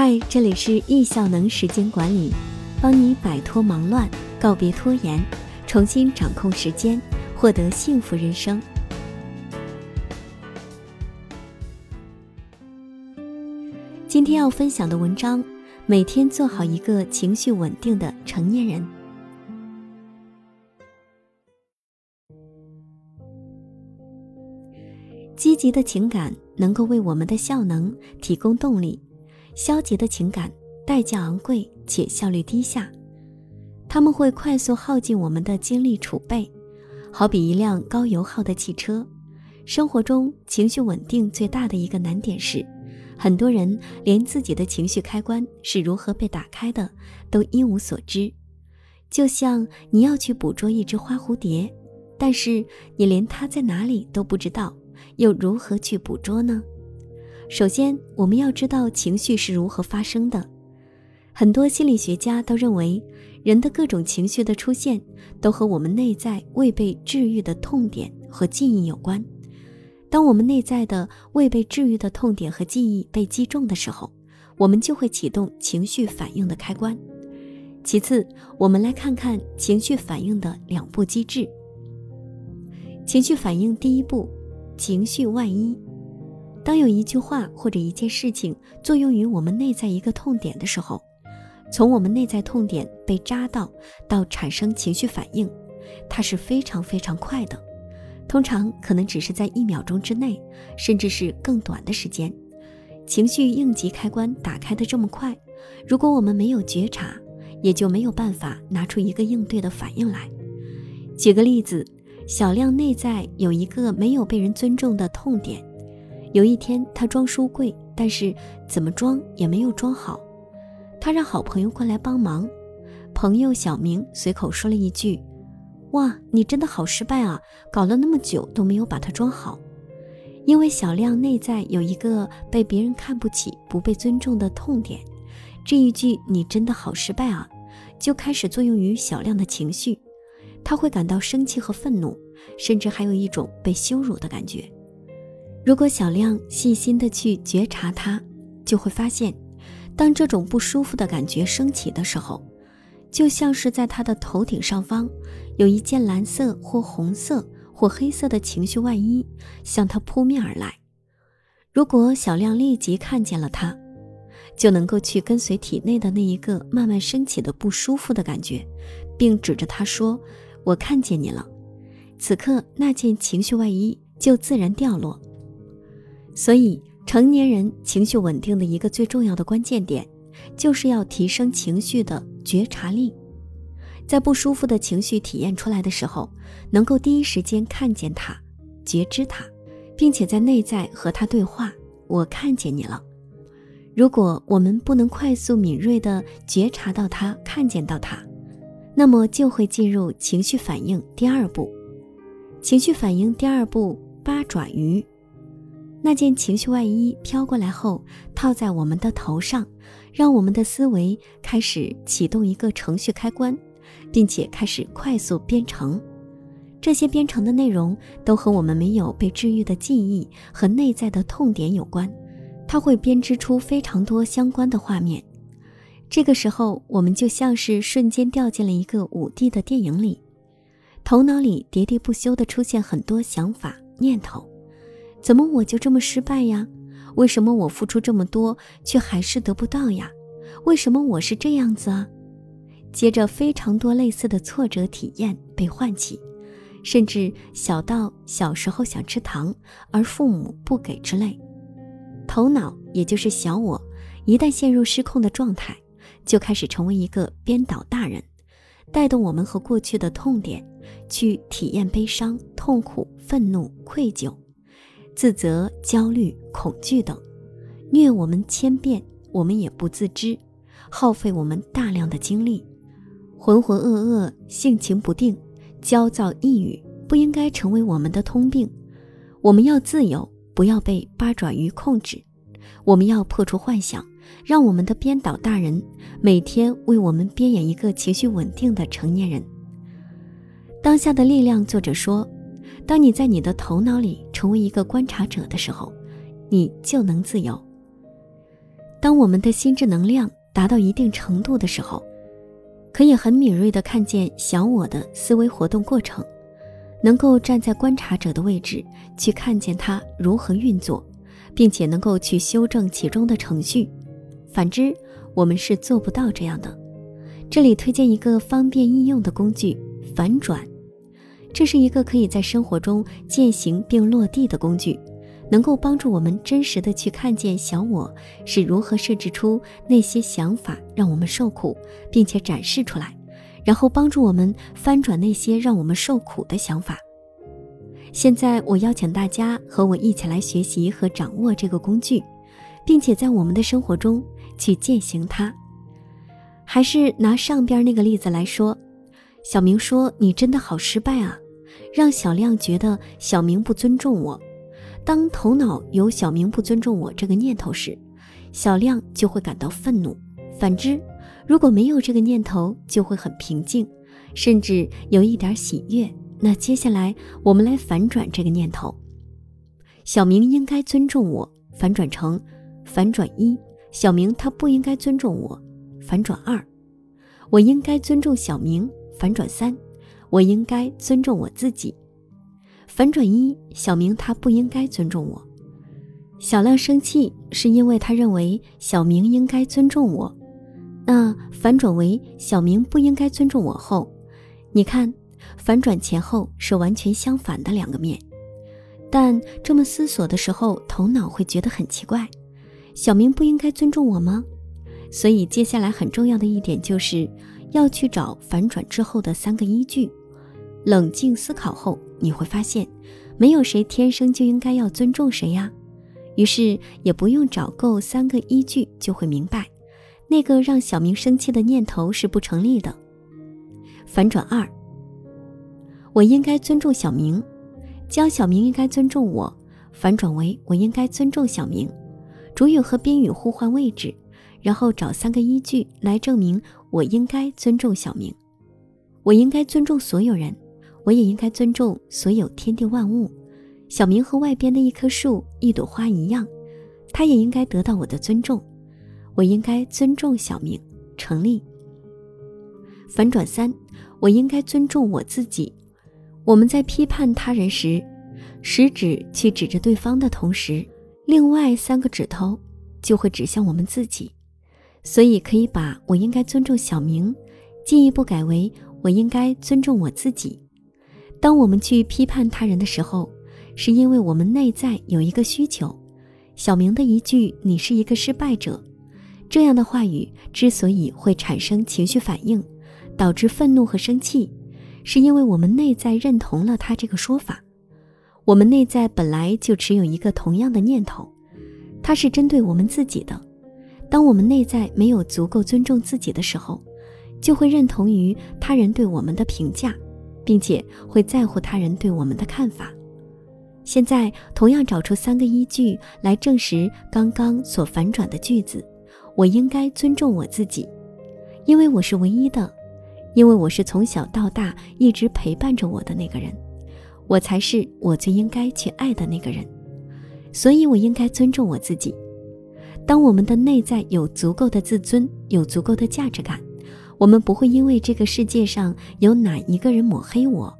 嗨，这里是易效能时间管理，帮你摆脱忙乱，告别拖延，重新掌控时间，获得幸福人生。今天要分享的文章：每天做好一个情绪稳定的成年人。积极的情感能够为我们的效能提供动力。消极的情感代价昂贵且效率低下，他们会快速耗尽我们的精力储备，好比一辆高油耗的汽车。生活中情绪稳定最大的一个难点是，很多人连自己的情绪开关是如何被打开的都一无所知。就像你要去捕捉一只花蝴蝶，但是你连它在哪里都不知道，又如何去捕捉呢？首先，我们要知道情绪是如何发生的。很多心理学家都认为，人的各种情绪的出现都和我们内在未被治愈的痛点和记忆有关。当我们内在的未被治愈的痛点和记忆被击中的时候，我们就会启动情绪反应的开关。其次，我们来看看情绪反应的两步机制。情绪反应第一步，情绪外衣。当有一句话或者一件事情作用于我们内在一个痛点的时候，从我们内在痛点被扎到到产生情绪反应，它是非常非常快的，通常可能只是在一秒钟之内，甚至是更短的时间。情绪应急开关打开的这么快，如果我们没有觉察，也就没有办法拿出一个应对的反应来。举个例子，小亮内在有一个没有被人尊重的痛点。有一天，他装书柜，但是怎么装也没有装好。他让好朋友过来帮忙。朋友小明随口说了一句：“哇，你真的好失败啊！搞了那么久都没有把它装好。”因为小亮内在有一个被别人看不起、不被尊重的痛点，这一句“你真的好失败啊”，就开始作用于小亮的情绪。他会感到生气和愤怒，甚至还有一种被羞辱的感觉。如果小亮细心的去觉察它，就会发现，当这种不舒服的感觉升起的时候，就像是在他的头顶上方有一件蓝色或红色或黑色的情绪外衣向他扑面而来。如果小亮立即看见了它，就能够去跟随体内的那一个慢慢升起的不舒服的感觉，并指着他说：“我看见你了。”此刻，那件情绪外衣就自然掉落。所以，成年人情绪稳定的一个最重要的关键点，就是要提升情绪的觉察力，在不舒服的情绪体验出来的时候，能够第一时间看见它、觉知它，并且在内在和它对话。我看见你了。如果我们不能快速敏锐地觉察到它、看见到它，那么就会进入情绪反应第二步。情绪反应第二步，八爪鱼。那件情绪外衣飘过来后，套在我们的头上，让我们的思维开始启动一个程序开关，并且开始快速编程。这些编程的内容都和我们没有被治愈的记忆和内在的痛点有关，它会编织出非常多相关的画面。这个时候，我们就像是瞬间掉进了一个五 D 的电影里，头脑里喋喋不休地出现很多想法念头。怎么我就这么失败呀？为什么我付出这么多却还是得不到呀？为什么我是这样子啊？接着非常多类似的挫折体验被唤起，甚至小到小时候想吃糖而父母不给之类。头脑也就是小我，一旦陷入失控的状态，就开始成为一个编导大人，带动我们和过去的痛点去体验悲伤、痛苦、愤怒、愧疚。自责、焦虑、恐惧等，虐我们千遍，我们也不自知，耗费我们大量的精力，浑浑噩噩、性情不定、焦躁抑郁，不应该成为我们的通病。我们要自由，不要被八爪鱼控制。我们要破除幻想，让我们的编导大人每天为我们编演一个情绪稳定的成年人。当下的力量，作者说。当你在你的头脑里成为一个观察者的时候，你就能自由。当我们的心智能量达到一定程度的时候，可以很敏锐地看见小我的思维活动过程，能够站在观察者的位置去看见它如何运作，并且能够去修正其中的程序。反之，我们是做不到这样的。这里推荐一个方便易用的工具——反转。这是一个可以在生活中践行并落地的工具。能够帮助我们真实的去看见小我是如何设置出那些想法让我们受苦，并且展示出来，然后帮助我们翻转那些让我们受苦的想法。现在我邀请大家和我一起来学习和掌握这个工具，并且在我们的生活中去践行它。还是拿上边那个例子来说，小明说：“你真的好失败啊！”让小亮觉得小明不尊重我。当头脑有小明不尊重我这个念头时，小亮就会感到愤怒。反之，如果没有这个念头，就会很平静，甚至有一点喜悦。那接下来我们来反转这个念头：小明应该尊重我，反转成反转一；小明他不应该尊重我，反转二；我应该尊重小明，反转三；我应该尊重我自己。反转一，小明他不应该尊重我。小亮生气是因为他认为小明应该尊重我。那反转为小明不应该尊重我后，你看，反转前后是完全相反的两个面。但这么思索的时候，头脑会觉得很奇怪：小明不应该尊重我吗？所以接下来很重要的一点就是要去找反转之后的三个依据。冷静思考后，你会发现，没有谁天生就应该要尊重谁呀。于是也不用找够三个依据，就会明白，那个让小明生气的念头是不成立的。反转二，我应该尊重小明，将小明应该尊重我，反转为我应该尊重小明。主语和宾语互换位置，然后找三个依据来证明我应该尊重小明，我应该尊重所有人。我也应该尊重所有天地万物。小明和外边的一棵树、一朵花一样，他也应该得到我的尊重。我应该尊重小明，成立。反转三，我应该尊重我自己。我们在批判他人时，食指去指着对方的同时，另外三个指头就会指向我们自己。所以可以把我应该尊重小明，进一步改为我应该尊重我自己。当我们去批判他人的时候，是因为我们内在有一个需求。小明的一句“你是一个失败者”这样的话语之所以会产生情绪反应，导致愤怒和生气，是因为我们内在认同了他这个说法。我们内在本来就持有一个同样的念头，它是针对我们自己的。当我们内在没有足够尊重自己的时候，就会认同于他人对我们的评价。并且会在乎他人对我们的看法。现在同样找出三个依据来证实刚刚所反转的句子：我应该尊重我自己，因为我是唯一的，因为我是从小到大一直陪伴着我的那个人，我才是我最应该去爱的那个人，所以我应该尊重我自己。当我们的内在有足够的自尊，有足够的价值感。我们不会因为这个世界上有哪一个人抹黑我，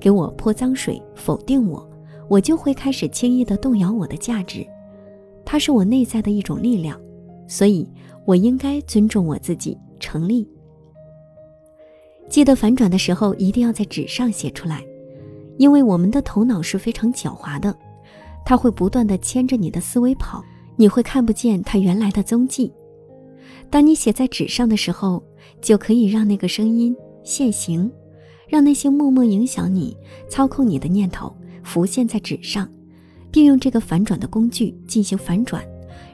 给我泼脏水，否定我，我就会开始轻易的动摇我的价值。它是我内在的一种力量，所以我应该尊重我自己。成立。记得反转的时候一定要在纸上写出来，因为我们的头脑是非常狡猾的，它会不断的牵着你的思维跑，你会看不见它原来的踪迹。当你写在纸上的时候，就可以让那个声音现形，让那些默默影响你、操控你的念头浮现在纸上，并用这个反转的工具进行反转，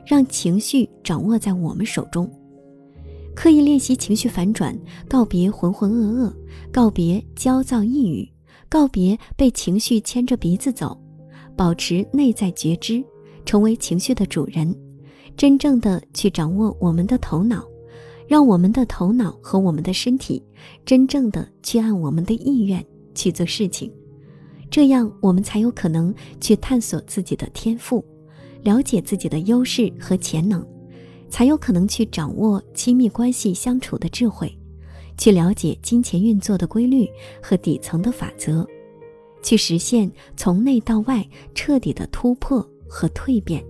让情绪掌握在我们手中。刻意练习情绪反转，告别浑浑噩噩，告别焦躁抑郁，告别被情绪牵着鼻子走，保持内在觉知，成为情绪的主人。真正的去掌握我们的头脑，让我们的头脑和我们的身体真正的去按我们的意愿去做事情，这样我们才有可能去探索自己的天赋，了解自己的优势和潜能，才有可能去掌握亲密关系相处的智慧，去了解金钱运作的规律和底层的法则，去实现从内到外彻底的突破和蜕变。